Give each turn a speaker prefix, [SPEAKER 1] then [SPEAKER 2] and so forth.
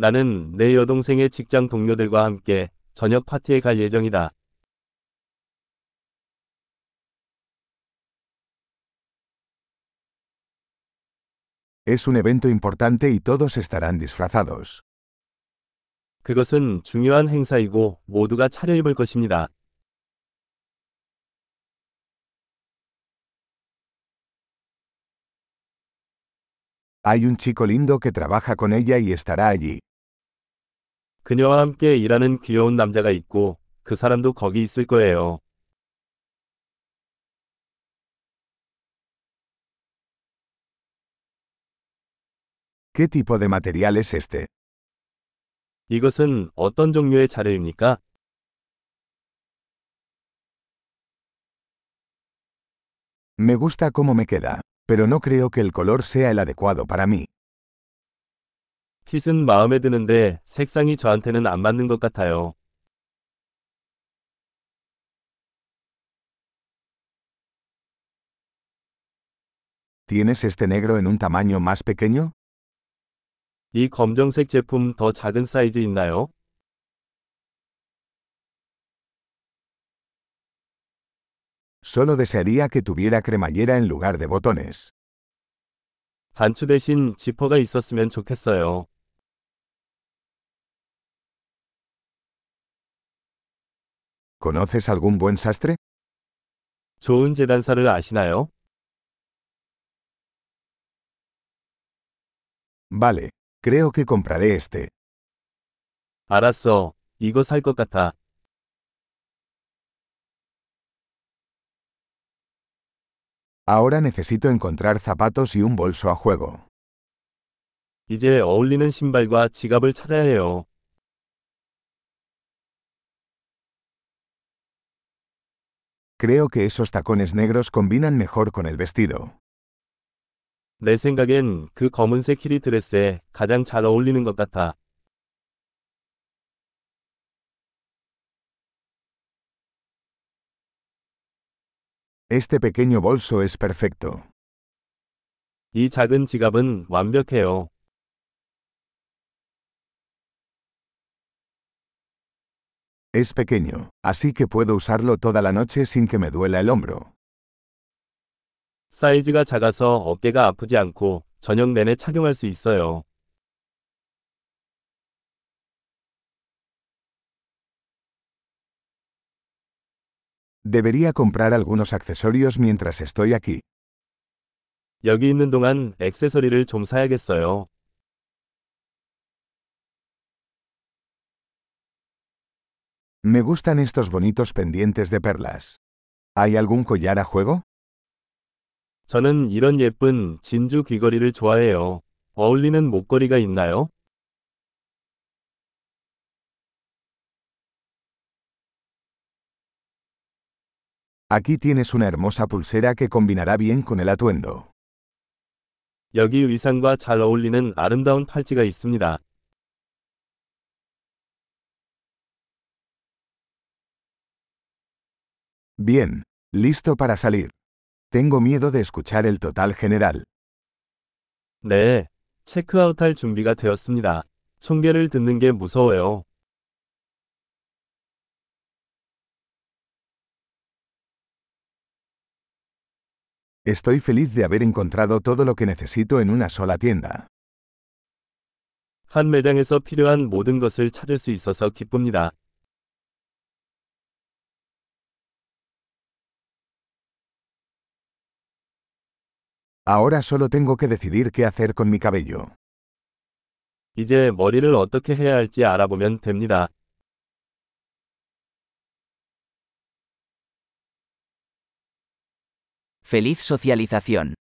[SPEAKER 1] 나는 내 여동생의 직장 동료들과 함께 저녁 파티에 갈 예정이다.
[SPEAKER 2] Es un evento importante y todos estarán disfrazados.
[SPEAKER 1] 그것은 중요한 행사이고 모두가 차려입을 것입니다.
[SPEAKER 2] Hay un chico lindo que trabaja con ella y estará allí.
[SPEAKER 1] 그녀와 함께 일하는 귀여운 남자가 있고 그 사람도 거기 있을 거예요.
[SPEAKER 2] ¿Qué tipo de material es este?
[SPEAKER 1] 이것은 어떤 종류의 자료입니까?
[SPEAKER 2] Me gusta cómo me queda, pero no creo que el color sea el adecuado para mí.
[SPEAKER 1] 핏은 마음에 드는데 색상이 저한테는 안 맞는 것 같아요.
[SPEAKER 2] ¿Tienes este negro en un tamaño más pequeño?
[SPEAKER 1] 이 검정색 제품 더 작은 사이즈 있나요?
[SPEAKER 2] Solo desearía que tuviera cremallera en lugar de botones.
[SPEAKER 1] 단추 대신 지퍼가 있었으면 좋겠어요.
[SPEAKER 2] ¿Conoces algún buen sastre?
[SPEAKER 1] 좋은 재단사를 아시나요?
[SPEAKER 2] Vale, creo que compraré este.
[SPEAKER 1] 알았어. 이거 살 것 같아.
[SPEAKER 2] Ahora necesito encontrar zapatos y un bolso a juego.
[SPEAKER 1] 이제 어울리는 신발과 지갑을 찾아야 해요.
[SPEAKER 2] Creo que esos tacones negros combinan mejor con el vestido.
[SPEAKER 1] 내 생각엔 그 검은색 힐이 드레스에 가장 잘 어울리는 것 같아.
[SPEAKER 2] Este pequeño bolso es perfecto.
[SPEAKER 1] 이 작은 지갑은 완벽해요.
[SPEAKER 2] Es pequeño, así que puedo usarlo toda la noche sin que me duela el hombro.
[SPEAKER 1] 사이즈가 작아서 어깨가 아프지 않고 저녁 내내 착용할 수 있어요.
[SPEAKER 2] Debería comprar algunos accesorios mientras estoy aquí.
[SPEAKER 1] 여기 있는 동안 액세서리를 좀 사야겠어요.
[SPEAKER 2] Me gustan estos bonitos pendientes de perlas. ¿Hay algún collar a juego?
[SPEAKER 1] 저는 이런 예쁜 진주 귀걸이를 좋아해요. 어울리는 목걸이가 있나요?
[SPEAKER 2] Aquí tienes una hermosa pulsera que combinará bien con el atuendo.
[SPEAKER 1] 여기 의상과 잘 어울리는 아름다운 팔찌가 있습니다.
[SPEAKER 2] Bien, listo para salir. Tengo miedo de escuchar el total general.
[SPEAKER 1] 네, 체크아웃할 준비가 되었습니다. 총계를 듣는 게 무서워요.
[SPEAKER 2] Estoy feliz de haber encontrado todo lo que necesito en una sola tienda.
[SPEAKER 1] 한 매장에서 필요한 모든 것을 찾을 수 있어서 기쁩니다.
[SPEAKER 2] Ahora solo tengo que decidir qué hacer con mi cabello.
[SPEAKER 1] 이제 머리를 어떻게 해야 할지 알아보면 됩니다.
[SPEAKER 3] Feliz socialización.